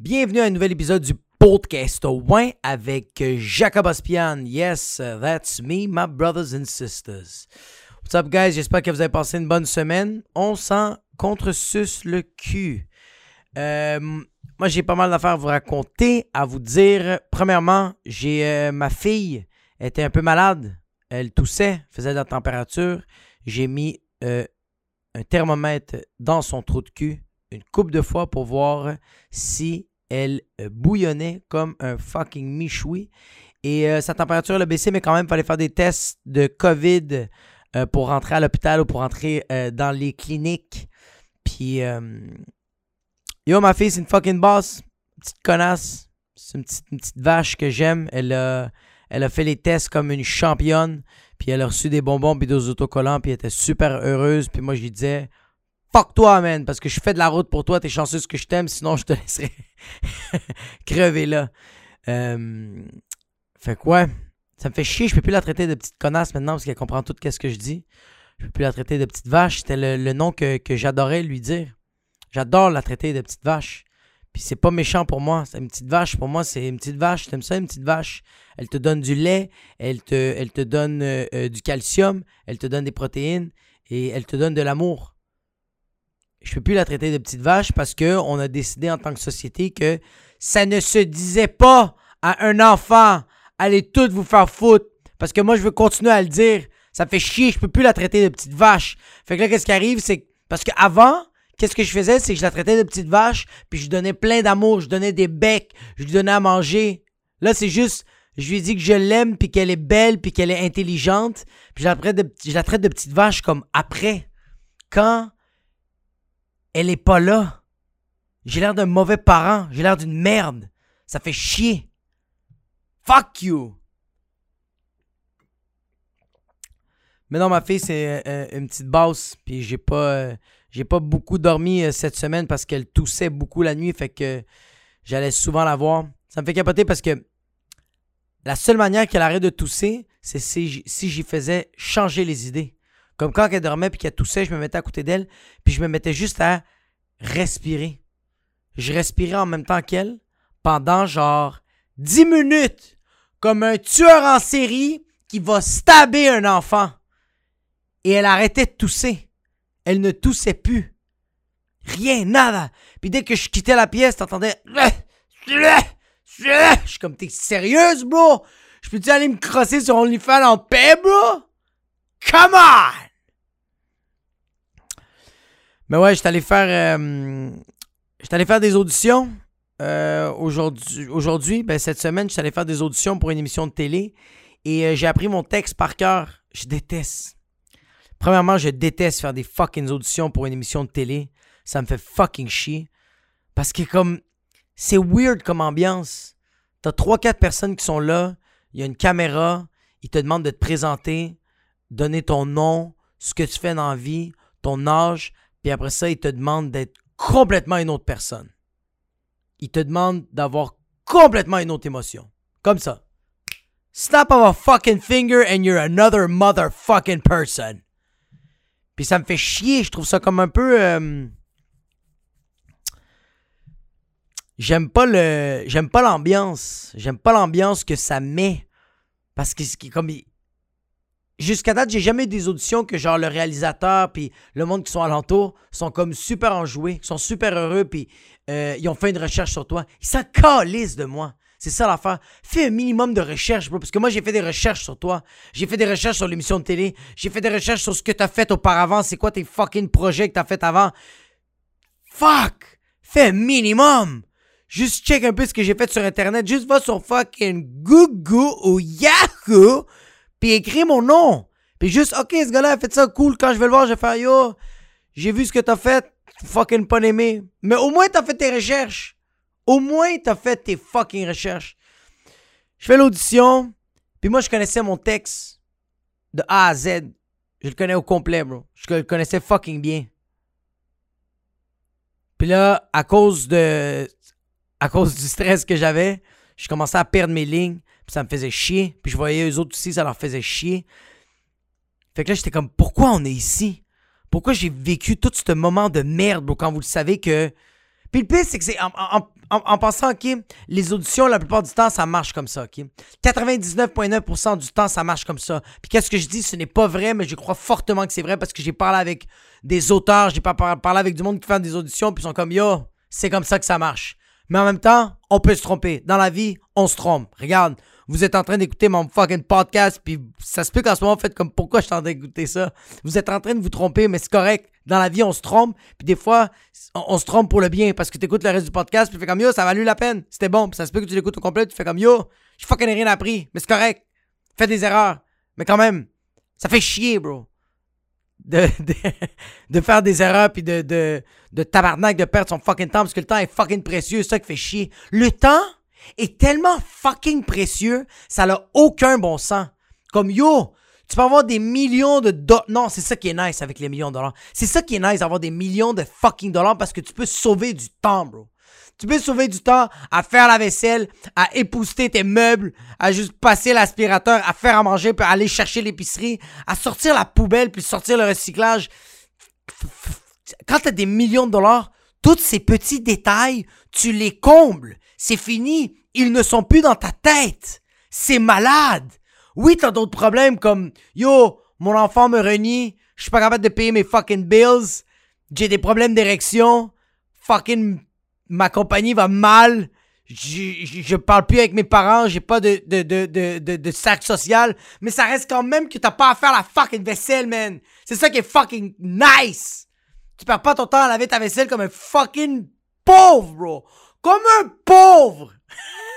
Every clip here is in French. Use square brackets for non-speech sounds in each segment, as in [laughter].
Bienvenue à un nouvel épisode du podcast Win avec Jacob Ospian. Yes, that's me, my brothers and sisters. What's up, guys? J'espère que vous avez passé une bonne semaine. On s'en contre-suce le cul. Euh, moi, j'ai pas mal d'affaires à vous raconter, à vous dire. Premièrement, j'ai euh, ma fille était un peu malade. Elle toussait, faisait de la température. J'ai mis euh, un thermomètre dans son trou de cul une coupe de fois pour voir si elle euh, bouillonnait comme un fucking michoui. Et euh, sa température a baissé, mais quand même, il fallait faire des tests de COVID euh, pour rentrer à l'hôpital ou pour rentrer dans les cliniques. Puis, yo, ma fille, c'est une fucking boss. Petite connasse. C'est une petite, vache que j'aime. Elle a, elle a fait les tests comme une championne. Puis elle a reçu des bonbons puis des autocollants. Puis elle était super heureuse. Puis moi, je lui disais, fuck toi, man, parce que je fais de la route pour toi, t'es chanceuse que je t'aime, sinon je te laisserai [laughs] crever là. Euh, fait quoi? Ça me fait chier, je peux plus la traiter de petite connasse maintenant parce qu'elle comprend tout ce que je dis. Je peux plus la traiter de petite vache, c'était le, nom que, j'adorais lui dire. J'adore la traiter de petite vache. Puis c'est pas méchant pour moi. C'est une petite vache. Pour moi, c'est une petite vache. T'aimes ça, une petite vache? Elle te donne du lait, elle te, elle te donne euh, euh, du calcium, elle te donne des protéines et elle te donne de l'amour je peux plus la traiter de petite vache parce qu'on a décidé en tant que société que ça ne se disait pas à un enfant allez toutes vous faire foutre. Parce que moi je veux continuer à le dire. Ça fait chier je peux plus la traiter de petite vache. Fait que là qu'est-ce qui arrive c'est parce qu'avant qu'est-ce que je faisais c'est que je la traitais de petite vache puis je donnais plein d'amour je donnais des becs je lui donnais à manger. Là c'est juste je lui dis que je l'aime puis qu'elle est belle puis qu'elle est intelligente puis je la traite de petite vache comme après. Quand elle est pas là. J'ai l'air d'un mauvais parent. J'ai l'air d'une merde. Ça fait chier. Fuck you. Mais non, ma fille, c'est euh, une petite basse. Puis j'ai pas, euh, j'ai pas beaucoup dormi euh, cette semaine parce qu'elle toussait beaucoup la nuit. Fait que j'allais souvent la voir. Ça me fait capoter parce que la seule manière qu'elle arrête de tousser, c'est si, si j'y faisais changer les idées. Comme quand elle dormait puis qu'elle toussait, je me mettais à côté d'elle, puis je me mettais juste à respirer. Je respirais en même temps qu'elle pendant genre 10 minutes, comme un tueur en série qui va stabber un enfant. Et elle arrêtait de tousser. Elle ne toussait plus. Rien, nada. Puis dès que je quittais la pièce, t'entendais. Je suis comme, t'es sérieuse, bro? Je peux-tu aller me crosser sur OnlyFans en paix, bro? Come on! Mais ouais, j'étais allé faire. Euh, allé faire des auditions. Euh, aujourd'hui, aujourd'hui, ben, cette semaine, j'étais allé faire des auditions pour une émission de télé. Et euh, j'ai appris mon texte par cœur. Je déteste. Premièrement, je déteste faire des fucking auditions pour une émission de télé. Ça me fait fucking chier. Parce que comme. C'est weird comme ambiance. T'as 3-4 personnes qui sont là. Il y a une caméra. Ils te demandent de te présenter. Donner ton nom. Ce que tu fais dans la vie. Ton âge puis après ça, il te demande d'être complètement une autre personne. Il te demande d'avoir complètement une autre émotion. Comme ça. Snap of a fucking finger and you're another motherfucking person. Puis ça me fait chier, je trouve ça comme un peu... Euh, j'aime pas le... J'aime pas l'ambiance. J'aime pas l'ambiance que ça met. Parce que comme jusqu'à date, j'ai jamais eu des auditions que genre le réalisateur puis le monde qui sont alentour sont comme super enjoués, sont super heureux puis euh, ils ont fait une recherche sur toi. Ils s'en de moi. C'est ça l'affaire. Fais un minimum de recherche, bro. Parce que moi, j'ai fait des recherches sur toi. J'ai fait des recherches sur l'émission de télé. J'ai fait des recherches sur ce que t'as fait auparavant. C'est quoi tes fucking projets que t'as fait avant? Fuck! Fais un minimum! Juste check un peu ce que j'ai fait sur Internet. Juste va sur fucking Google ou Yahoo puis écris mon nom. Puis juste, ok, ce gars-là a fait ça cool. Quand je vais le voir, je vais faire yo, j'ai vu ce que t'as fait, fucking pas aimé. Mais au moins, t'as fait tes recherches. Au moins, t'as fait tes fucking recherches. Je fais l'audition, puis moi, je connaissais mon texte de A à Z. Je le connais au complet, bro. Je le connaissais fucking bien. Puis là, à cause de. À cause du stress que j'avais, je commençais à perdre mes lignes ça me faisait chier. Puis je voyais eux autres aussi, ça leur faisait chier. Fait que là, j'étais comme, pourquoi on est ici? Pourquoi j'ai vécu tout ce moment de merde, bro, quand vous le savez que. Puis le pire, c'est que c'est. en, passant, OK, les auditions, la plupart du temps, ça marche comme ça, OK? 99,9% du temps, ça marche comme ça. Puis qu'est-ce que je dis? Ce n'est pas vrai, mais je crois fortement que c'est vrai parce que j'ai parlé avec des auteurs, j'ai parlé avec du monde qui fait des auditions, puis ils sont comme, yo, c'est comme ça que ça marche. Mais en même temps, on peut se tromper. Dans la vie, on se trompe. Regarde, vous êtes en train d'écouter mon fucking podcast, puis ça se peut qu'en ce moment, vous faites comme pourquoi je suis en train d'écouter ça? Vous êtes en train de vous tromper, mais c'est correct. Dans la vie, on se trompe, puis des fois, on, se trompe pour le bien, parce que tu écoutes le reste du podcast, puis tu fais comme yo, ça a valu la peine, c'était bon, puis ça se peut que tu l'écoutes au complet, tu fais comme yo, j'ai fucking rien appris, mais c'est correct. Fais des erreurs, mais quand même, ça fait chier, bro. De, de, [laughs] faire des erreurs puis de, de, de tabarnak de perdre son fucking temps parce que le temps est fucking précieux, c'est ça qui fait chier. Le temps, est tellement fucking précieux, ça n'a aucun bon sens. Comme yo, tu peux avoir des millions de dollars. Non, c'est ça qui est nice avec les millions de dollars. C'est ça qui est nice d'avoir des millions de fucking dollars parce que tu peux sauver du temps, bro. Tu peux sauver du temps à faire la vaisselle, à épouster tes meubles, à juste passer l'aspirateur, à faire à manger, puis aller chercher l'épicerie, à sortir la poubelle, puis sortir le recyclage. Quand tu as des millions de dollars, tous ces petits détails, tu les combles. C'est fini. Ils ne sont plus dans ta tête. C'est malade. Oui, t'as d'autres problèmes comme Yo, mon enfant me renie. Je suis pas capable de payer mes fucking bills. J'ai des problèmes d'érection. Fucking ma compagnie va mal. Je, je, parle plus avec mes parents, j'ai pas de, de, de, de, de sac social, mais ça reste quand même que t'as pas à faire la fucking vaisselle, man. C'est ça qui est fucking nice. Tu perds pas ton temps à laver ta vaisselle comme un fucking pauvre, bro. Comme un pauvre!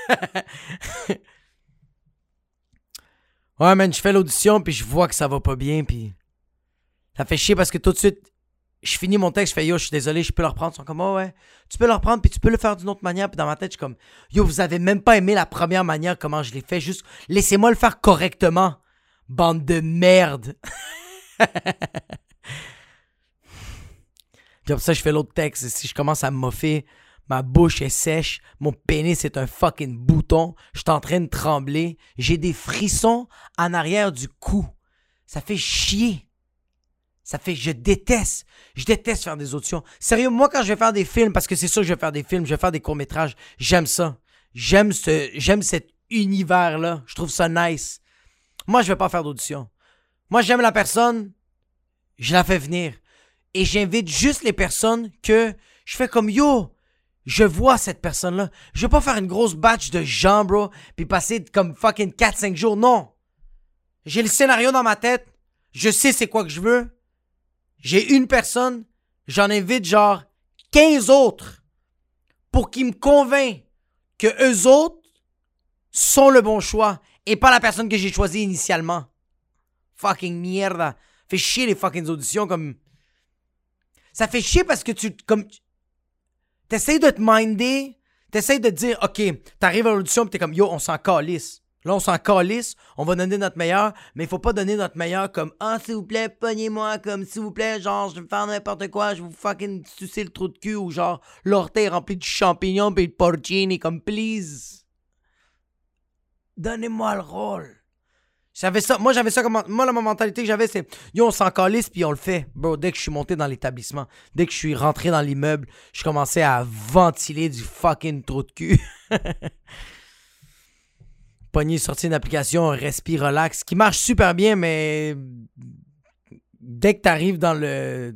[laughs] ouais, man, je fais l'audition, puis je vois que ça va pas bien, puis ça fait chier parce que tout de suite, je finis mon texte, je fais yo, je suis désolé, je peux le reprendre. Ils sont comme, oh ouais, tu peux le reprendre, puis tu peux le faire d'une autre manière. Puis dans ma tête, je suis comme, yo, vous avez même pas aimé la première manière, comment je l'ai fait. Juste, laissez-moi le faire correctement. Bande de merde. [laughs] puis après ça, je fais l'autre texte. Et si je commence à me moffer, Ma bouche est sèche, mon pénis est un fucking bouton, je suis en train de trembler, j'ai des frissons en arrière du cou. Ça fait chier. Ça fait, je déteste, je déteste faire des auditions. Sérieux, moi quand je vais faire des films, parce que c'est sûr que je vais faire des films, je vais faire des courts métrages, j'aime ça. J'aime ce, j'aime cet univers-là. Je trouve ça nice. Moi, je vais pas faire d'audition. Moi, j'aime la personne, je la fais venir. Et j'invite juste les personnes que je fais comme yo, je vois cette personne-là. Je veux pas faire une grosse batch de gens, bro, puis passer comme fucking 4-5 jours. Non. J'ai le scénario dans ma tête. Je sais c'est quoi que je veux. J'ai une personne. J'en invite genre 15 autres pour qu'ils me convainquent que eux autres sont le bon choix et pas la personne que j'ai choisie initialement. Fucking merde. Fait chier les fucking auditions comme. Ça fait chier parce que tu. Comme, T'essayes de te minder, t'essayes de te dire, OK, t'arrives à l'audition, t'es comme, yo, on s'en calisse. Là, on s'en calisse, on va donner notre meilleur, mais il faut pas donner notre meilleur comme Ah, s'il vous plaît, pognez-moi, comme s'il vous plaît, genre, je vais faire n'importe quoi, je vais vous fucking sucer le trou de cul, ou genre, l'orteil rempli de champignons pis de porcini, comme please. Donnez-moi le rôle. J'avais ça, moi j'avais ça comme moi la mentalité que j'avais c'est yo on s'en calisse puis on le fait. Bro, dès que je suis monté dans l'établissement, dès que je suis rentré dans l'immeuble, je commençais à ventiler du fucking trou de cul. [laughs] Pogné sorti une application Respire Relax qui marche super bien mais dès que tu arrives dans le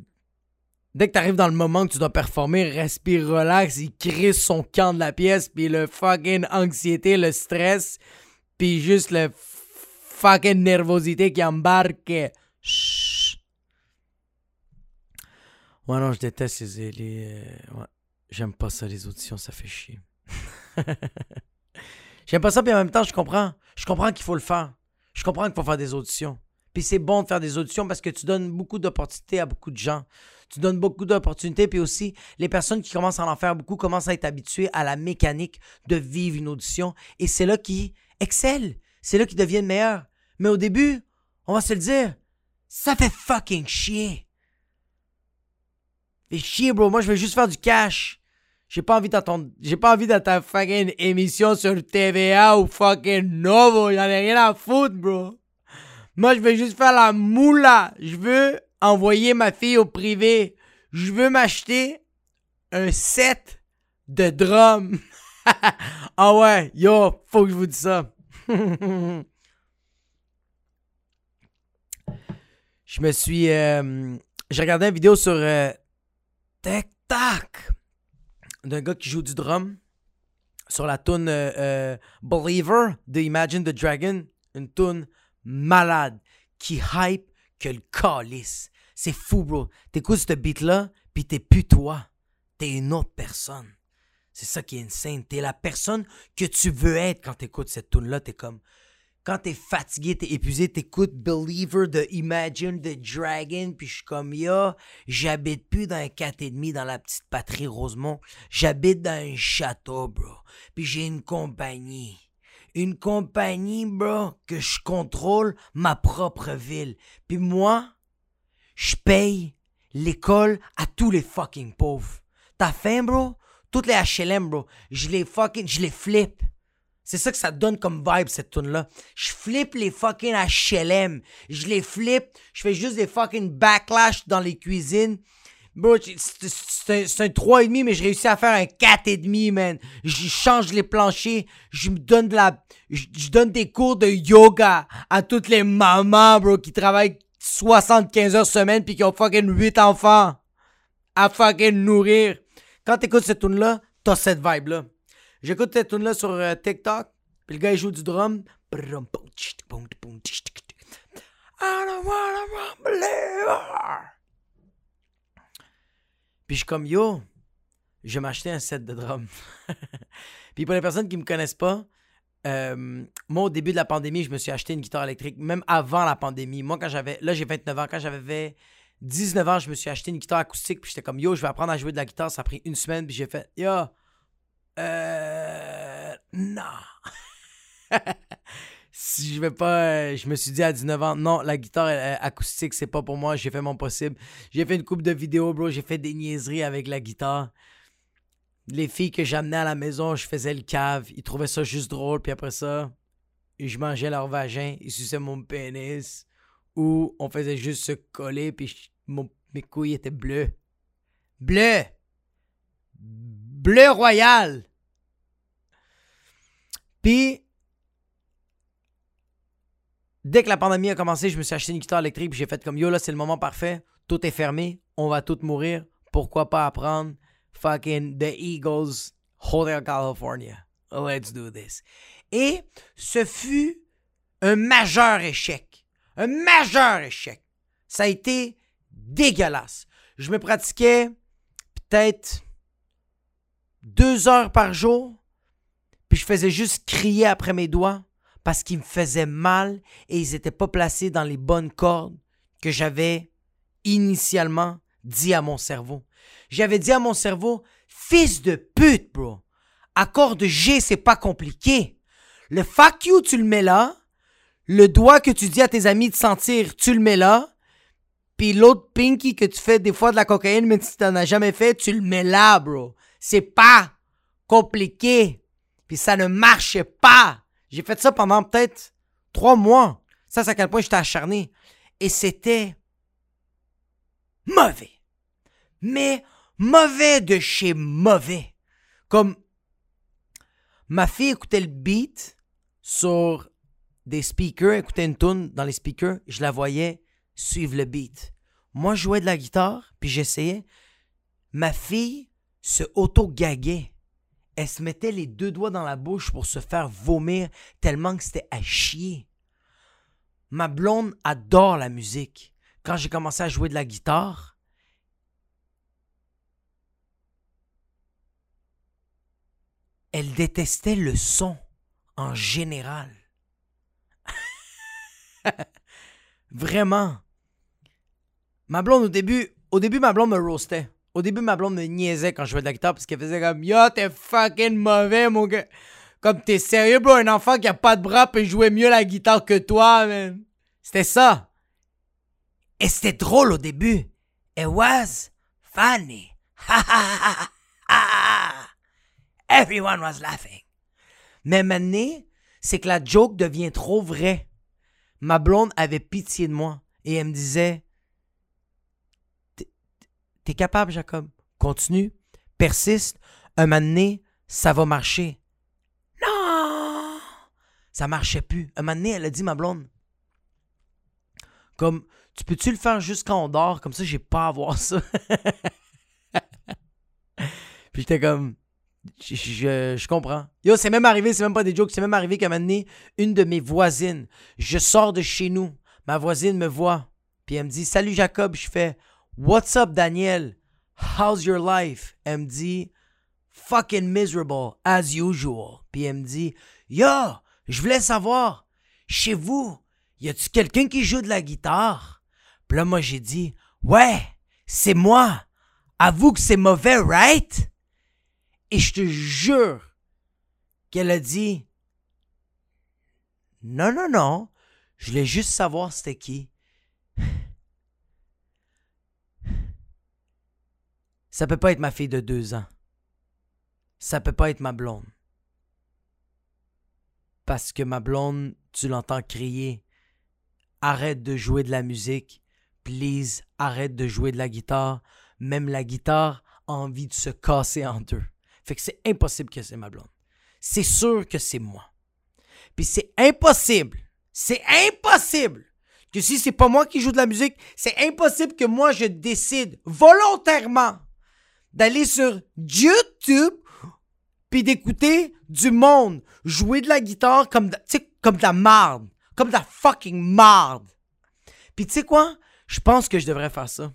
dès que tu arrives dans le moment que tu dois performer, Respire Relax, il crée son camp de la pièce puis le fucking anxiété, le stress puis juste le fucking nervosité qui embarque. Chut. Ouais, non, je déteste les. euh. J'aime pas ça, les auditions, ça fait chier. [laughs] J'aime pas ça, puis en même temps, je comprends. Je comprends qu'il faut le faire. Je comprends qu'il faut faire des auditions. Puis c'est bon de faire des auditions parce que tu donnes beaucoup d'opportunités à beaucoup de gens. Tu donnes beaucoup d'opportunités, puis aussi, les personnes qui commencent à en faire beaucoup commencent à être habituées à la mécanique de vivre une audition. Et c'est là qu'ils excellent c'est là qu'ils deviennent meilleurs. Mais au début, on va se le dire, ça fait fucking chier. Fait chier, bro. Moi, je veux juste faire du cash. J'ai pas envie d'entendre. J'ai pas envie d'être fucking émission sur TVA ou fucking Novo. J'en ai rien à foutre, bro. Moi, je veux juste faire la moula. Je veux envoyer ma fille au privé. Je veux m'acheter un set de drums. [laughs] ah ouais, yo, faut que je vous dise ça. [laughs] je me suis. Euh, j'ai regardé une vidéo sur euh, TikTok d'un gars qui joue du drum sur la tune euh, Believer de Imagine the Dragon. Une tune malade qui hype que le calice. C'est fou, bro. T'écoutes ce beat-là, pis t'es plus toi. T'es une autre personne. C'est ça qui est insane. T'es la personne que tu veux être quand t'écoutes cette tune-là. T'es comme. Quand t'es fatigué, t'es épuisé, t'écoutes Believer de Imagine the Dragon, puis je suis comme, yo, j'habite plus dans un 4,5 dans la petite patrie Rosemont. J'habite dans un château, bro. Puis j'ai une compagnie. Une compagnie, bro, que je contrôle ma propre ville. Puis moi, je paye l'école à tous les fucking pauvres. T'as faim, bro? Toutes les HLM, bro. Je les fucking, je les flippe. C'est ça que ça donne comme vibe, cette tune là Je flippe les fucking HLM. Je les flippe. Je fais juste des fucking backlash dans les cuisines. Bro, c'est un, 3,5, mais je réussis à faire un 4,5, man. Je change les planchers. Je me donne de la. Je donne des cours de yoga à toutes les mamans, bro, qui travaillent 75 heures semaine puis qui ont fucking 8 enfants à fucking nourrir. Quand t'écoutes cette tune là t'as cette vibe-là. J'écoute cette tune là sur euh, TikTok, puis le gars il joue du drum. I Puis je suis comme yo, je vais m'acheter un set de drum. [laughs] puis pour les personnes qui me connaissent pas, euh, moi, au début de la pandémie, je me suis acheté une guitare électrique, même avant la pandémie. Moi, quand j'avais. Là, j'ai 29 ans. Quand j'avais 19 ans, je me suis acheté une guitare acoustique. Puis j'étais comme, yo, je vais apprendre à jouer de la guitare. Ça a pris une semaine. Puis j'ai fait, yo, euh. Non. [laughs] si je vais pas. Je me suis dit à 19 ans, non, la guitare acoustique, c'est pas pour moi. J'ai fait mon possible. J'ai fait une coupe de vidéos, bro. J'ai fait des niaiseries avec la guitare les filles que j'amenais à la maison, je faisais le cave. Ils trouvaient ça juste drôle. Puis après ça, je mangeais leur vagin. Ils suçaient mon pénis. Ou on faisait juste se coller. Puis mes couilles étaient bleues. Bleu! Bleu royal! Puis, dès que la pandémie a commencé, je me suis acheté une guitare électrique. Puis j'ai fait comme yo, là, c'est le moment parfait. Tout est fermé. On va tous mourir. Pourquoi pas apprendre? fucking the Eagles, Hotel California? Let's do this. Et ce fut un majeur échec. Un majeur échec. Ça a été dégueulasse. Je me pratiquais peut-être deux heures par jour, puis je faisais juste crier après mes doigts parce qu'ils me faisaient mal et ils n'étaient pas placés dans les bonnes cordes que j'avais initialement dit à mon cerveau. J'avais dit à mon cerveau, fils de pute, bro. Accord de G, c'est pas compliqué. Le fuck you, tu le mets là. Le doigt que tu dis à tes amis de sentir, tu le mets là. Puis l'autre pinky que tu fais des fois de la cocaïne, mais tu t'en as jamais fait, tu le mets là, bro. C'est pas compliqué. Puis ça ne marchait pas. J'ai fait ça pendant peut-être trois mois. Ça, c'est à quel point j'étais acharné. Et c'était mauvais. Mais mauvais de chez mauvais. Comme ma fille écoutait le beat sur des speakers, écoutait une tune dans les speakers, je la voyais suivre le beat. Moi, je jouais de la guitare, puis j'essayais. Ma fille se auto-gaguait. Elle se mettait les deux doigts dans la bouche pour se faire vomir tellement que c'était à chier. Ma blonde adore la musique. Quand j'ai commencé à jouer de la guitare, elle détestait le son en général. [laughs] Vraiment. Ma blonde au début, au début ma blonde me roastait. Au début ma blonde me niaisait quand je jouais de la guitare parce qu'elle faisait comme Yo, t'es fucking mauvais mon gars. Comme t'es sérieux bro, un enfant qui a pas de bras peut jouer mieux la guitare que toi, man. C'était ça. Et c'était drôle au début. It was funny. [laughs] Everyone was laughing. Mais maintenant, c'est que la joke devient trop vraie. Ma blonde avait pitié de moi et elle me disait T'es capable, Jacob? Continue, persiste. Un moment donné, ça va marcher. Non! Ça marchait plus. Un moment donné, elle a dit, ma blonde, comme, tu peux-tu le faire juste quand on dort? Comme ça, j'ai pas à voir ça. [laughs] Puis j'étais comme, je, je, comprends. Yo, c'est même arrivé, c'est même pas des jokes, c'est même arrivé qu'à un moment une de mes voisines, je sors de chez nous, ma voisine me voit, puis elle me dit, salut Jacob, je fais, what's up Daniel? How's your life? Elle me dit, fucking miserable, as usual. Puis elle me dit, yo, je voulais savoir, chez vous, y a-tu quelqu'un qui joue de la guitare? Puis là, moi, j'ai dit, ouais, c'est moi. Avoue que c'est mauvais, right? Et je te jure qu'elle a dit, non, non, non, je voulais juste savoir c'était qui. Ça peut pas être ma fille de deux ans. Ça peut pas être ma blonde. Parce que ma blonde, tu l'entends crier Arrête de jouer de la musique. Please, arrête de jouer de la guitare. Même la guitare a envie de se casser en deux. Fait que c'est impossible que c'est ma blonde. C'est sûr que c'est moi. Puis c'est impossible. C'est impossible que si c'est pas moi qui joue de la musique, c'est impossible que moi je décide volontairement d'aller sur YouTube puis d'écouter du monde jouer de la guitare comme de, comme la marde. Comme de la fucking marde. Puis tu sais quoi? Je pense que je devrais faire ça.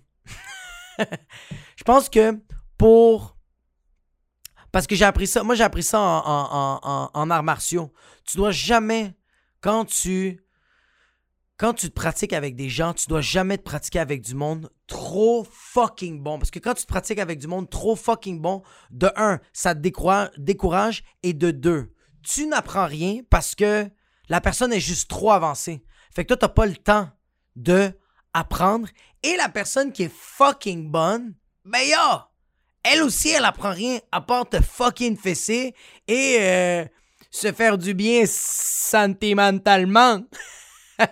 [laughs] je pense que pour... Parce que j'ai appris ça. Moi, j'ai appris ça en, arts martiaux. Tu dois jamais, quand tu quand tu te pratiques avec des gens, tu dois jamais te pratiquer avec du monde trop fucking bon. Parce que quand tu te pratiques avec du monde trop fucking bon, de un, ça te décourage, et de deux, tu n'apprends rien parce que la personne est juste trop avancée. Fait que toi, t'as pas le temps de apprendre. Et la personne qui est fucking bonne, ben yo, elle aussi, elle apprend rien à part te fucking fesser et euh, se faire du bien sentimentalement. [laughs]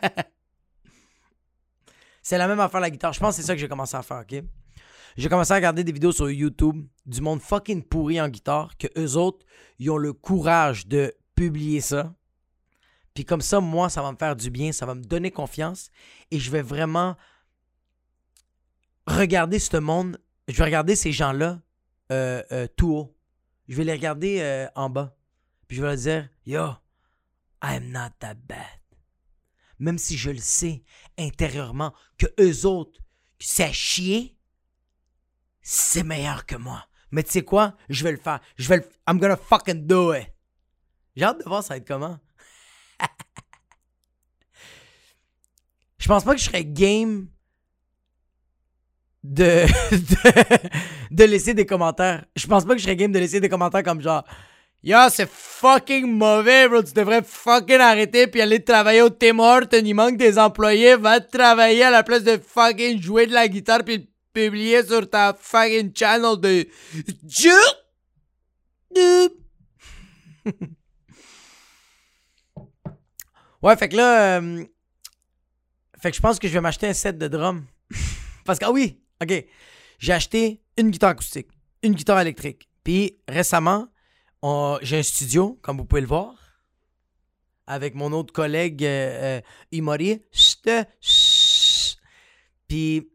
c'est la même affaire la guitare. Je pense que c'est ça que j'ai commencé à faire, ok? J'ai commencé à regarder des vidéos sur YouTube du monde fucking pourri en guitare, que eux autres, ils ont le courage de publier ça. Puis comme ça, moi, ça va me faire du bien, ça va me donner confiance et je vais vraiment regarder ce monde, je vais regarder ces gens-là euh, euh, tout haut. Je vais les regarder euh, en bas. Puis je vais leur dire, yo, I'm not that bad même si je le sais intérieurement que eux autres, c'est chier, c'est meilleur que moi. Mais tu sais quoi? Je vais le faire. Je vais le... I'm gonna fucking do it. J'ai hâte de voir ça être comment. [laughs] je pense pas que je serais game de, [laughs] de, de, laisser des commentaires. Je pense pas que je serais game de laisser des commentaires comme genre Yo, c'est fucking mauvais, bro. Tu devrais fucking arrêter puis aller travailler au Tim Hortons. Il manque des employés. Va travailler à la place de fucking jouer de la guitare puis publier sur ta fucking channel de [laughs] ouais, fait que là. Euh, fait que je pense que je vais m'acheter un set de drums. [laughs] Parce que, ah oui, ok? J'ai acheté une guitare acoustique, une guitare électrique. Puis récemment, j'ai un studio, comme vous pouvez le voir, avec mon autre collègue euh, euh Imori. Puis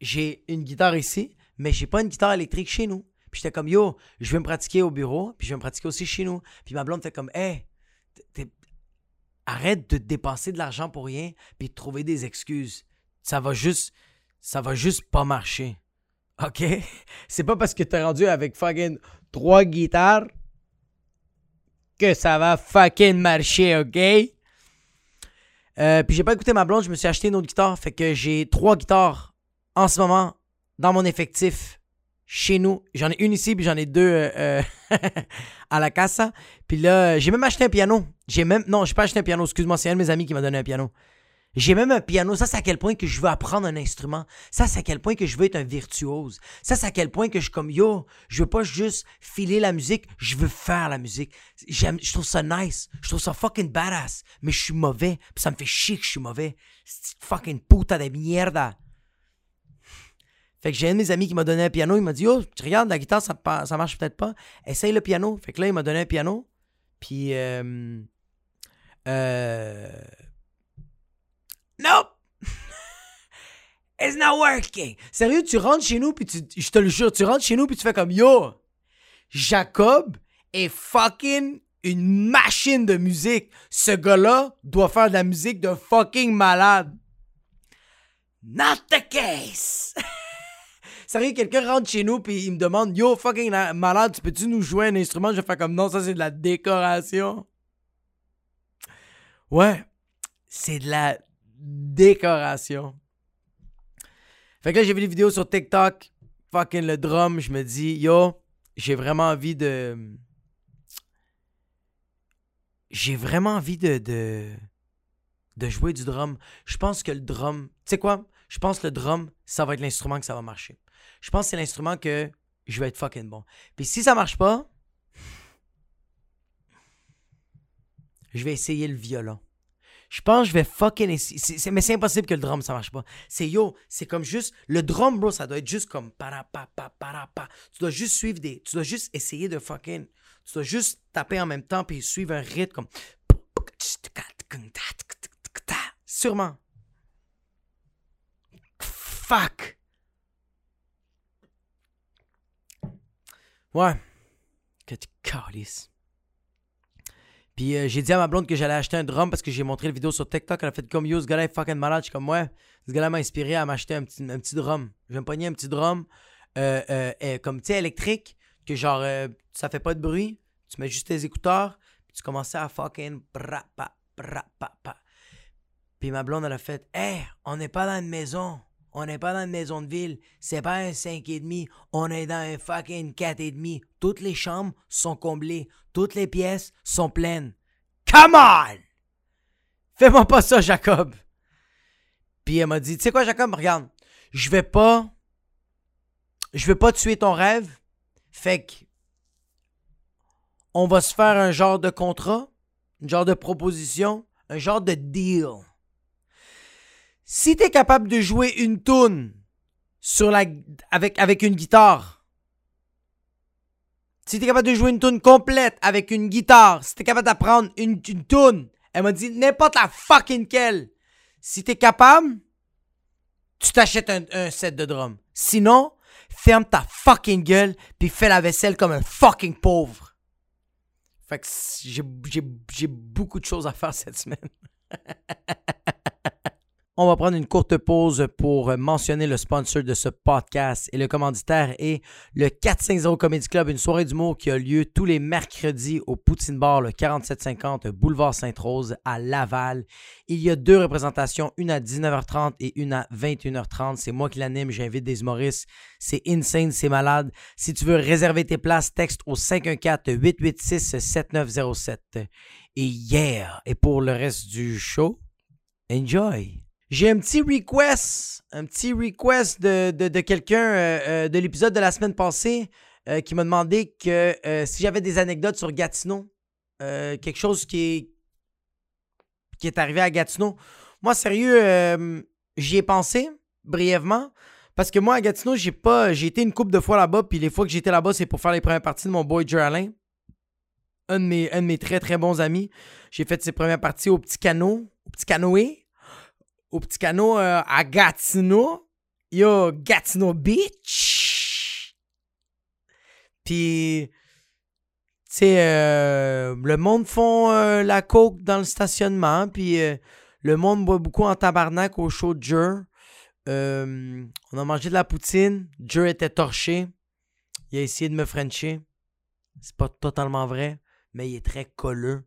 j'ai une guitare ici, mais j'ai pas une guitare électrique chez nous. Puis j'étais comme, yo, je vais me pratiquer au bureau, puis je vais me pratiquer aussi chez nous. Puis ma blonde fait comme, hey, arrête de dépenser de l'argent pour rien, puis de trouver des excuses. Ça va juste, ça va juste pas marcher. OK? [laughs] C'est pas parce que t'es rendu avec fucking trois guitares que ça va fucking marcher, OK? Euh, puis j'ai pas écouté ma blonde, je me suis acheté une autre guitare. Fait que j'ai trois guitares en ce moment dans mon effectif chez nous. J'en ai une ici, puis j'en ai deux euh, euh, [laughs] à la casa. Puis là, j'ai même acheté un piano. J'ai même. Non, j'ai pas acheté un piano, excuse-moi, c'est un de mes amis qui m'a donné un piano. J'ai même un piano. Ça, c'est à quel point que je veux apprendre un instrument. Ça, c'est à quel point que je veux être un virtuose. Ça, c'est à quel point que je suis comme yo. Je veux pas juste filer la musique. Je veux faire la musique. J'aime, je trouve ça nice. Je trouve ça fucking badass. Mais je suis mauvais. ça me fait chier que je suis mauvais. Fucking puta de mierda. Fait que j'ai un de mes amis qui m'a donné un piano. Il m'a dit Oh, tu regardes, la guitare, ça, ça marche peut-être pas. Essaye le piano. Fait que là, il m'a donné un piano. Puis. Euh, euh, It's not working! Sérieux, tu rentres chez nous, puis tu, je te le jure, tu rentres chez nous, puis tu fais comme Yo! Jacob est fucking une machine de musique. Ce gars-là doit faire de la musique de fucking malade. Not the case! [laughs] Sérieux, quelqu'un rentre chez nous puis il me demande Yo, fucking malade, tu peux-tu nous jouer un instrument? Je fais comme non, ça c'est de la décoration. Ouais, c'est de la décoration. Fait que là, j'ai vu des vidéos sur TikTok, fucking le drum, je me dis Yo, j'ai vraiment envie de. J'ai vraiment envie de, de. de jouer du drum. Je pense que le drum. Tu sais quoi? Je pense que le drum, ça va être l'instrument que ça va marcher. Je pense que c'est l'instrument que je vais être fucking bon. Puis si ça marche pas, je vais essayer le violon. Je pense que je vais fucking essayer. mais c'est impossible que le drum, ça marche pas. C'est yo, c'est comme juste. Le drum, bro, ça doit être juste comme parapa, parapa. Tu dois juste suivre des. Tu dois juste essayer de fucking. Tu dois juste taper en même temps puis suivre un rythme comme. Sûrement. Fuck. Ouais. Que tu calisses. Puis euh, j'ai dit à ma blonde que j'allais acheter un drum parce que j'ai montré la vidéo sur TikTok. Elle a fait comme yo, ce gars-là est fucking malade. Je suis comme ouais. Ce gars-là m'a inspiré à m'acheter un petit, un petit drum. Je vais me pogner un petit drum euh, euh, comme tu sais électrique que genre ça fait pas de bruit. Tu mets juste tes écouteurs. Puis tu commençais à fucking Puis ma blonde elle a fait Hey, on n'est pas dans une maison. On n'est pas dans une maison de ville. C'est pas un 5,5. On est dans un fucking 4,5. Toutes les chambres sont comblées. Toutes les pièces sont pleines. Come on! Fais-moi pas ça, Jacob. Puis elle m'a dit, tu sais quoi, Jacob, regarde, je vais pas, je vais pas tuer ton rêve. Fait que, on va se faire un genre de contrat, un genre de proposition, un genre de deal. Si t'es capable de jouer une tune sur la, avec, avec une guitare, si t'es capable de jouer une tune complète avec une guitare, si t'es capable d'apprendre une, une tune, elle m'a dit n'importe la fucking quelle. Si t'es capable, tu t'achètes un, un, set de drum. Sinon, ferme ta fucking gueule puis fais la vaisselle comme un fucking pauvre. Fait que j'ai beaucoup de choses à faire cette semaine. [laughs] On va prendre une courte pause pour mentionner le sponsor de ce podcast et le commanditaire est le 450 Comedy Club, une soirée d'humour qui a lieu tous les mercredis au Poutine Bar, le 4750 Boulevard Sainte-Rose à Laval. Il y a deux représentations, une à 19h30 et une à 21h30. C'est moi qui l'anime, j'invite des humoristes. C'est insane, c'est malade. Si tu veux réserver tes places, texte au 514-886-7907. Et yeah! Et pour le reste du show, enjoy! J'ai un petit request, un petit request de, quelqu'un euh, euh, de l'épisode de la semaine passée euh, qui m'a demandé que si j'avais des anecdotes sur Gatineau, quelque chose qui est, qui est arrivé à Gatineau. Moi, sérieux, j'y ai pensé brièvement. Parce que moi, à Gatineau, j'ai pas. J'ai été une couple de fois là-bas, puis les fois que j'étais là-bas, c'est pour faire les premières parties de mon boy Joe Alain. Un de mes, un de mes très très bons amis. J'ai fait ses premières parties au petit canot, au petit canoë au petit canot euh, à Gatineau. Yo, Gatineau Beach. Puis, tu sais, euh, le monde font euh, la coke dans le stationnement. Puis, le monde boit beaucoup en tabarnak au show de on a mangé de la poutine. Jer était torché. Il a essayé de me frencher. C'est pas totalement vrai, mais il est très colleux.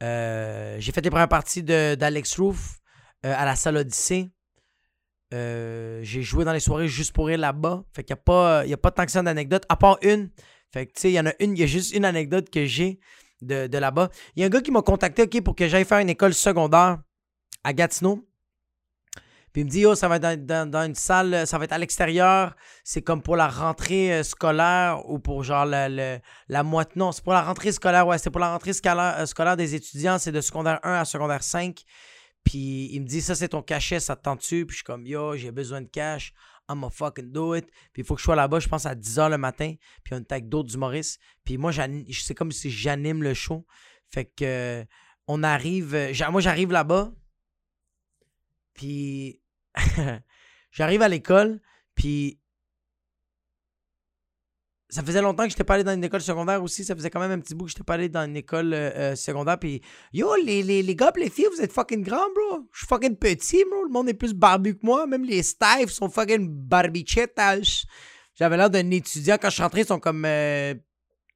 J'ai fait les premières parties d'Alex Roof. Euh, à la salle Odyssée. Euh, j'ai joué dans les soirées juste pour rire là-bas. Fait qu'il n'y a, pas, y a pas tant que ça d'anecdotes, à part une. Fait que, tu sais, il y en a une, il y a juste une anecdote que j'ai de, de là-bas. Il y a un gars qui m'a contacté, pour que j'aille faire une école secondaire à Gatineau. Puis il me dit, oh, ça va être dans, une salle, ça va être à l'extérieur. C'est comme pour la rentrée euh, scolaire ou pour genre la moitié. Non, c'est pour la rentrée scolaire, ouais, c'est pour la rentrée scolaire, scolaire des étudiants. C'est de secondaire 1 à secondaire 5. Puis il me dit, ça c'est ton cachet, ça te tente-tu? Puis je suis comme, yo, j'ai besoin de cash. I'm a fucking do it. Puis il faut que je sois là-bas, je pense, à 10h le matin. Puis on est avec d'autres humoristes. Puis moi, c'est comme si j'anime le show. Fait que on arrive. Moi, j'arrive là-bas. Puis [laughs] j'arrive à l'école. Puis ça faisait longtemps que je n'étais pas allé dans une école secondaire aussi. Ça faisait quand même un petit bout que je n'étais pas allé dans une école euh, euh, secondaire. Puis, yo, les, les, les gars les filles, vous êtes fucking grands, bro. Je suis fucking petit, bro. Le monde est plus barbu que moi. Même les staffs sont fucking barbichettes. J'avais l'air d'un étudiant. Quand je suis rentré, ils sont comme. Euh,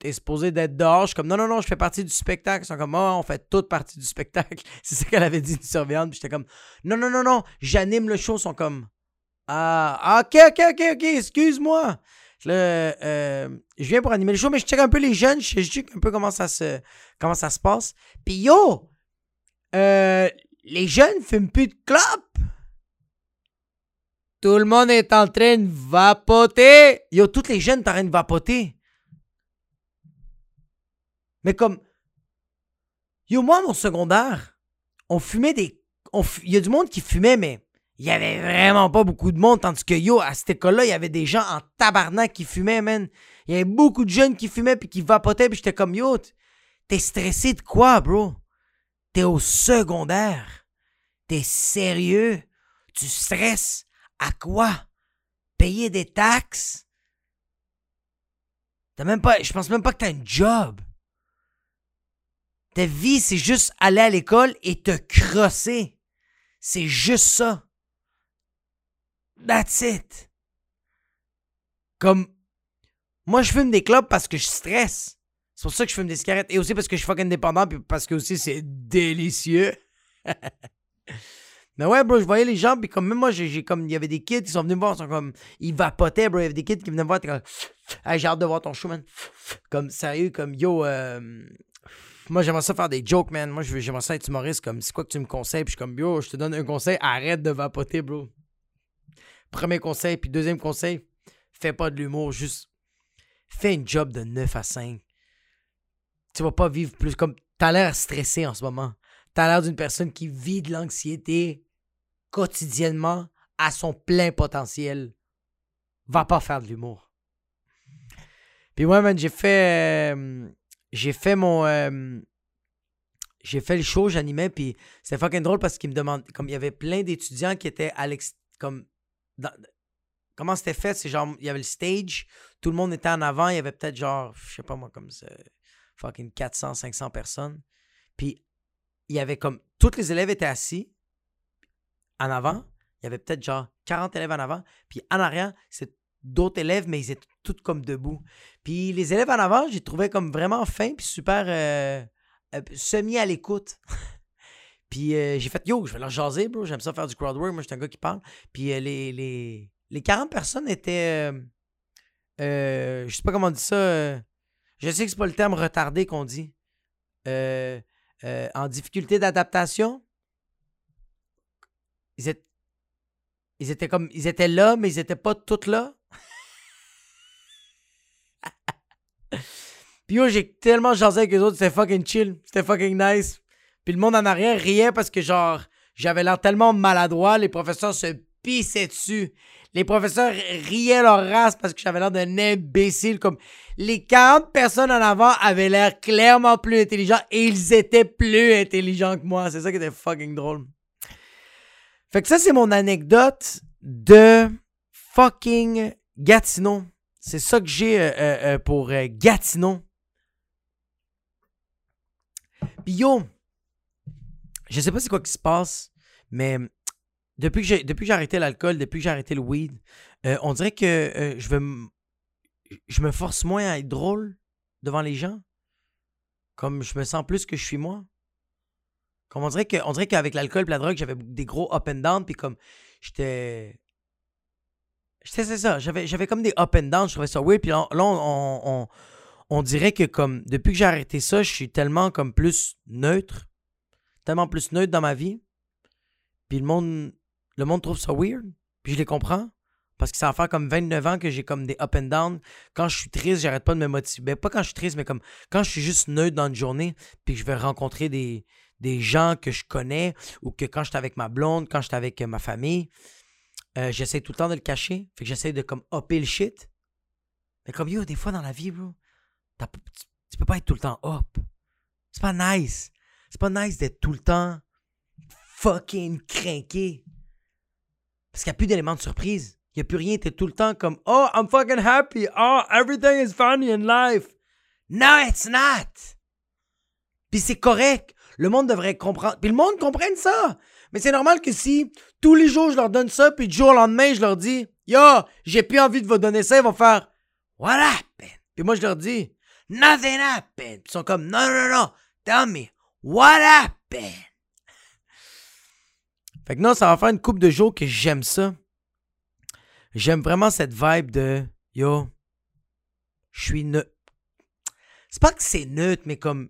T'es supposé d'être dehors. Je suis comme, non, non, non, je fais partie du spectacle. Ils sont comme, oh, on fait toute partie du spectacle. [laughs] C'est ça qu'elle avait dit, une surveillante. Puis j'étais comme, non, non, non, non, j'anime le show. Ils sont comme, ah, ok, ok, ok, ok, excuse-moi. Euh, je viens pour animer le show, mais je check un peu les jeunes, je check un peu comment ça se, comment ça se passe. Puis yo, euh, les jeunes fument plus de clopes. Tout le monde est en train de vapoter. Yo, toutes les jeunes sont en train de vapoter. Mais comme, yo, moi, mon secondaire, on fumait des... Il y a du monde qui fumait, mais il y avait vraiment pas beaucoup de monde, tandis que yo, à cette école-là, il y avait des gens en tabarnak qui fumaient, man. Il y avait beaucoup de jeunes qui fumaient puis qui vapotaient, puis j'étais comme yo, t'es stressé de quoi, bro? T'es au secondaire. T'es sérieux? Tu stresses? À quoi? Payer des taxes? T'as même pas. Je pense même pas que t'as un job. Ta vie, c'est juste aller à l'école et te crosser. C'est juste ça. That's it. Comme, moi, je fume des clopes parce que je stresse. C'est pour ça que je fume des cigarettes. Et aussi parce que je suis fucking indépendant, puis parce que aussi c'est délicieux. [laughs] Mais ouais, bro, je voyais les gens, puis comme même moi, j'ai comme, il y avait des kids qui sont venus me voir, ils sont comme, ils vapotaient, bro. Il y avait des kids qui venaient me voir, t'es comme, hey, j'ai hâte de voir ton show, man. Comme, sérieux, comme, yo, euh, moi, j'aimerais ça faire des jokes, man. Moi, j'aimerais ça être humoriste, comme, c'est quoi que tu me conseilles? Puis je suis comme, yo, je te donne un conseil, arrête de vapoter, bro. Premier conseil. Puis deuxième conseil, fais pas de l'humour, juste fais une job de 9 à 5. Tu vas pas vivre plus comme. T'as l'air stressé en ce moment. T'as l'air d'une personne qui vit de l'anxiété quotidiennement à son plein potentiel. Va pas faire de l'humour. Puis moi, man, j'ai fait. Euh, j'ai fait mon. Euh, j'ai fait le show, j'animais, puis c'était fucking drôle parce qu'il me demande. Comme il y avait plein d'étudiants qui étaient à Comme comment c'était fait? C'est genre, il y avait le stage, tout le monde était en avant, il y avait peut-être genre, je sais pas moi, comme ça, fucking 400, 500 personnes. Puis, il y avait comme, tous les élèves étaient assis en avant, il y avait peut-être genre 40 élèves en avant, puis en arrière, c'est d'autres élèves, mais ils étaient tous comme debout. Puis les élèves en avant, j'ai trouvé comme vraiment fin, puis super euh, euh, semi à l'écoute. [laughs] Puis euh, j'ai fait Yo, je vais leur jaser, bro. J'aime ça faire du crowd work. Moi, je suis un gars qui parle. Puis euh, les, les, les 40 personnes étaient. Euh, je sais pas comment on dit ça. je sais que c'est pas le terme retardé qu'on dit. en difficulté d'adaptation. Ils étaient, ils étaient comme. Ils étaient là, mais ils étaient pas tous là. [laughs] Puis yo, j'ai tellement jasé avec les autres, c'était fucking chill, c'était fucking nice. Puis le monde en arrière riait parce que, genre, j'avais l'air tellement maladroit, les professeurs se pissaient dessus. Les professeurs riaient leur race parce que j'avais l'air d'un imbécile. Comme les 40 personnes en avant avaient l'air clairement plus intelligents et ils étaient plus intelligents que moi. C'est ça qui était fucking drôle. Fait que ça, c'est mon anecdote de fucking Gatineau. C'est ça que j'ai euh, euh, euh, pour Gatineau. Yo, je sais pas c'est quoi qui se passe, mais depuis que j'ai depuis j'ai arrêté l'alcool, depuis que j'ai arrêté le weed, euh, on dirait que euh, je veux je me force moins à être drôle devant les gens. Comme je me sens plus que je suis moi. Comme on dirait que on dirait qu'avec l'alcool et la drogue, j'avais des gros up and down puis comme j'étais c'est ça, j'avais j'avais comme des up and down, je trouvais ça weird puis là, on, on, on dirait que comme depuis que j'ai arrêté ça, je suis tellement comme plus neutre tellement plus neutre dans ma vie. Puis le monde, le monde trouve ça weird. Puis je les comprends. Parce que ça va faire comme 29 ans que j'ai comme des up and down. Quand je suis triste, j'arrête pas de me motiver. Ben, pas quand je suis triste, mais comme quand je suis juste neutre dans une journée, puis que je vais rencontrer des, des gens que je connais, ou que quand j'étais avec ma blonde, quand j'étais avec ma famille, euh, j'essaie tout le temps de le cacher. Fait que j'essaie de comme hopper le shit. Mais comme yo, des fois dans la vie, bro, tu, peux pas être tout le temps hop. C'est pas nice. C'est pas nice d'être tout le temps fucking craqué. Parce qu'il n'y a plus d'éléments de surprise. Il n'y a plus rien. T'es tout le temps comme Oh, I'm fucking happy. Oh, everything is funny in life. No, it's not. Puis c'est correct. Le monde devrait comprendre. Puis le monde comprenne ça. Mais c'est normal que si tous les jours je leur donne ça, puis du jour au lendemain je leur dis Yo, j'ai plus envie de vous donner ça, ils vont faire What happened? Puis moi je leur dis Nothing happened. Puis ils sont comme Non, non, non, tell me, what happened? Fait que non, ça va faire une coupe de jours que j'aime ça. J'aime vraiment cette vibe de Yo, je suis neutre. C'est pas que c'est neutre, mais comme.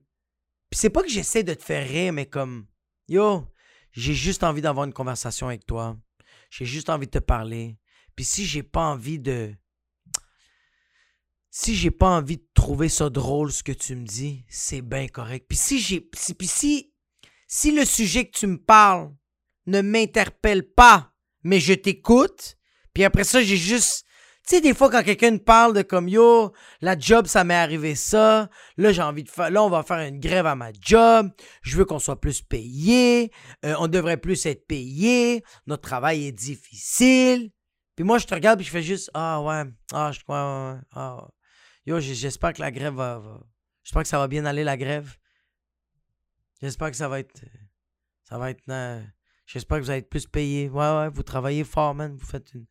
Puis c'est pas que j'essaie de te faire rire, mais comme. Yo, j'ai juste envie d'avoir une conversation avec toi. J'ai juste envie de te parler. Puis si j'ai pas envie de. Si j'ai pas envie de trouver ça drôle ce que tu me dis, c'est bien correct. Puis si j'ai. Puis si. Si le sujet que tu me parles ne m'interpelle pas, mais je t'écoute, puis après ça, j'ai juste tu sais, des fois, quand quelqu'un parle de comme yo, la job, ça m'est arrivé ça. Là, j'ai envie de faire. Là, on va faire une grève à ma job. Je veux qu'on soit plus payé. Euh, on devrait plus être payé. Notre travail est difficile. Puis moi, je te regarde et je fais juste Ah ouais. Ah, je crois. ah. Yo, j'espère que la grève va. J'espère que ça va bien aller, la grève. J'espère que ça va être. Ça va être. Euh, j'espère que vous allez être plus payé. Ouais, ouais, vous travaillez fort, man. Vous faites une,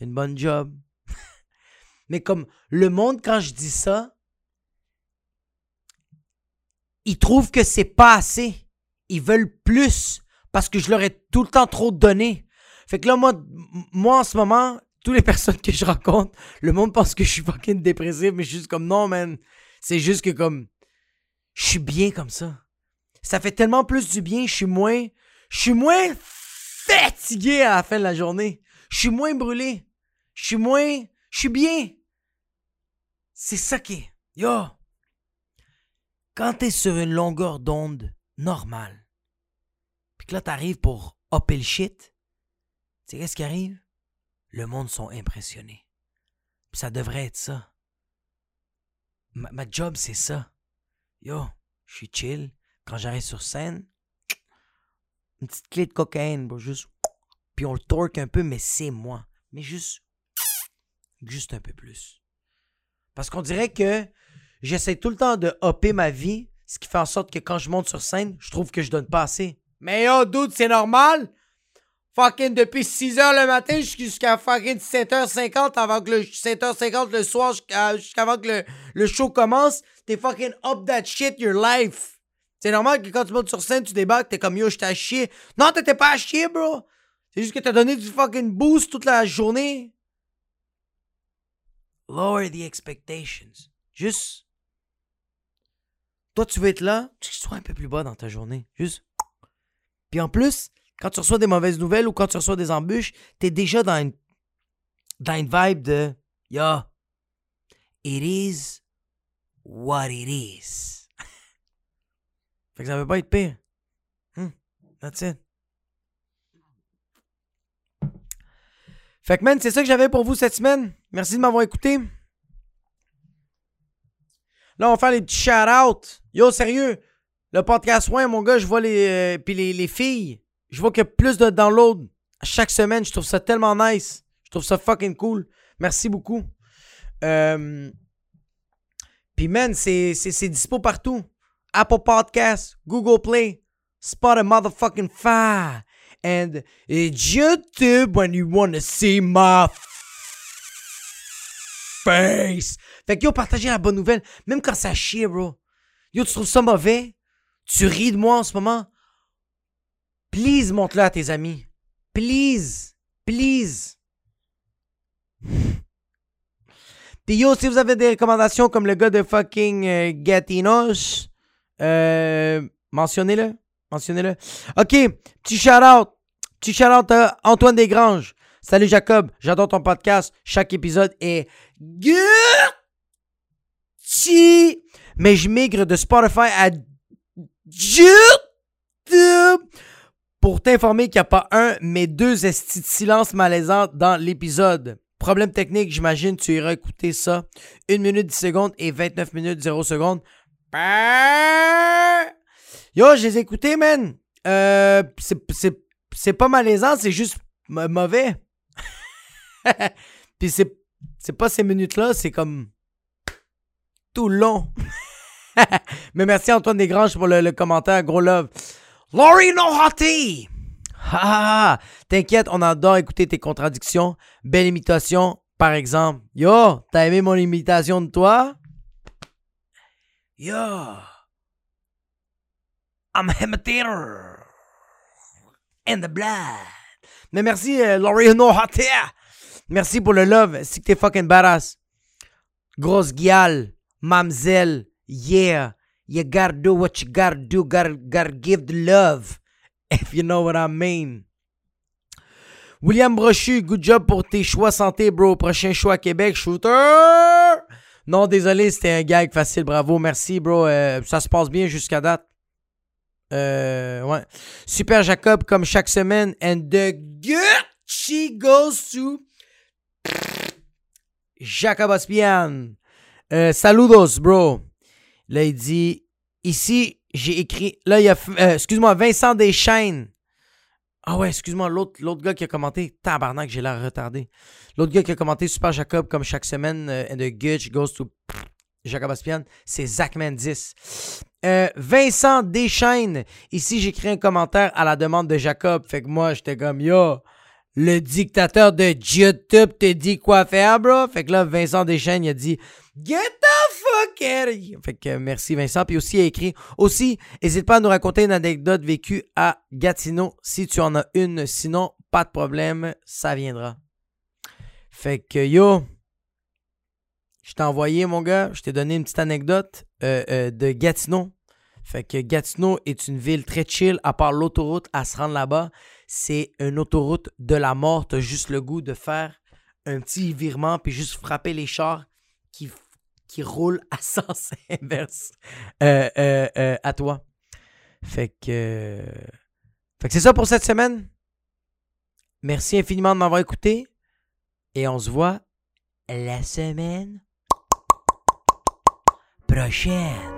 une bonne job. [laughs] Mais comme le monde, quand je dis ça, ils trouvent que c'est pas assez. Ils veulent plus parce que je leur ai tout le temps trop donné. Fait que là, moi, moi en ce moment, les personnes que je rencontre, le monde pense que je suis fucking dépressif, mais je suis juste comme non, man. C'est juste que comme je suis bien comme ça. Ça fait tellement plus du bien, je suis moins. Je suis moins fatigué à la fin de la journée. Je suis moins brûlé. Je suis moins. Je suis bien. C'est ça qui est. Yo! Quand t'es sur une longueur d'onde normale, puis que là t'arrives pour hopper le shit, tu sais qu'est-ce qui arrive? Le monde sont impressionnés. Puis ça devrait être ça. Ma, job, c'est ça. Yo, je suis chill. Quand j'arrive sur scène, une petite clé de cocaïne, bro, juste. Puis on le torque un peu, mais c'est moi. Mais juste. Juste un peu plus. Parce qu'on dirait que j'essaie tout le temps de hopper ma vie, ce qui fait en sorte que quand je monte sur scène, je trouve que je donne pas assez. Mais yo, dude, c'est normal? Fucking depuis 6h le matin jusqu'à fucking 7h50 avant que le 7h50 le soir jusqu'avant que le, le show commence, t'es fucking up that shit your life. C'est normal que quand tu montes sur scène, tu débarques, t'es comme yo, je t'ai chier. Non, t'étais pas à chier, bro. C'est juste que t'as donné du fucking boost toute la journée. Lower the expectations. Juste. Toi, tu veux être là, tu sois un peu plus bas dans ta journée. Juste. Puis en plus, quand tu reçois des mauvaises nouvelles ou quand tu reçois des embûches, t'es déjà dans une, dans une vibe de Yo, it is what it is. [laughs] fait que ça veut pas être pire. Hmm, that's it. Fait que, man, c'est ça que j'avais pour vous cette semaine. Merci de m'avoir écouté. Là, on va faire les petits shout-outs. Yo, sérieux, le podcast ouais, mon gars, je vois les. Euh, puis les, filles, je vois qu'il y a plus de downloads chaque semaine. Je trouve ça tellement nice. Je trouve ça fucking cool. Merci beaucoup. Euh, puis, man, c'est dispo partout. Apple Podcasts, Google Play, Spotify, motherfucking Fire and YouTube when you wanna see my face. Fait que yo, partagez la bonne nouvelle, même quand ça chie, bro. Yo, tu trouves ça mauvais? Tu ris de moi en ce moment? Please, montre-le à tes amis. Please. Please. Puis [laughs] yo, si vous avez des recommandations comme le gars de fucking euh, Gatinos, euh, mentionnez-le. Mentionnez-le. OK, petit shout-out. Petit shout-out à Antoine Desgranges. Salut Jacob, j'adore ton podcast. Chaque épisode est. Mais je migre de Spotify à YouTube pour t'informer qu'il n'y a pas un, mais deux estis de silence malaisant dans l'épisode. Problème technique, j'imagine, tu iras écouter ça. 1 minute 10 secondes et 29 minutes 0 secondes. Yo, je les ai écoutés, man. Euh, c'est pas malaisant, c'est juste mauvais. [laughs] Puis c'est pas ces minutes-là, c'est comme tout long. [laughs] Mais merci Antoine Desgranges pour le, commentaire, gros love. Laurie No Hottie! Ah, t'inquiète, on adore écouter tes contradictions. Belle imitation, par exemple. Yo, t'as aimé mon imitation de toi? Yo, I'm a in the blood. Mais merci, euh, Laurie No Hottie! Merci pour le love. Si t'es fucking badass. Grosse guiale. Mamzelle. Yeah. You gotta do what you gotta do. Gotta, give the love. [laughs] If you know what I mean. William Brochu, good job pour tes choix santé, bro. Prochain choix Québec, shooter! Non, désolé, c'était un gag facile, bravo, merci, bro. Euh, ça se passe bien jusqu'à date. Euh, ouais. Super Jacob, comme chaque semaine. And the Gucci goes to Jacob Aspian. Euh, saludos, bro. Là, il dit Ici, j'ai écrit. Là, il y a. Euh, excuse-moi, Vincent Deschaines. Ah ouais, excuse-moi, l'autre, l'autre gars qui a commenté. Tabarnak, j'ai l'air retardé. L'autre gars qui a commenté Super Jacob comme chaque semaine. Euh, and the Gutch goes to Jacob Aspian. C'est Zachman 10. Vincent Deschaines. Ici, j'ai écrit un commentaire à la demande de Jacob. Fait que moi, j'étais comme Yo le dictateur de YouTube te dit quoi faire, bro? Fait que là, Vincent Deschênes, il a dit Get the fuck out. Fait que merci, Vincent. Puis aussi, il a écrit Aussi, n'hésite pas à nous raconter une anecdote vécue à Gatineau si tu en as une. Sinon, pas de problème, ça viendra. Fait que yo, je t'ai envoyé, mon gars, je t'ai donné une petite anecdote euh, euh, de Gatineau. Fait que Gatineau est une ville très chill, à part l'autoroute à se rendre là-bas c'est une autoroute de la mort. Juste le goût de faire un petit virement puis juste frapper les chars qui, roulent à [laughs] sens inverse euh, euh, euh, à toi. Fait fait que c'est ça pour cette semaine. Merci infiniment de m'avoir écouté et on se voit la semaine prochaine.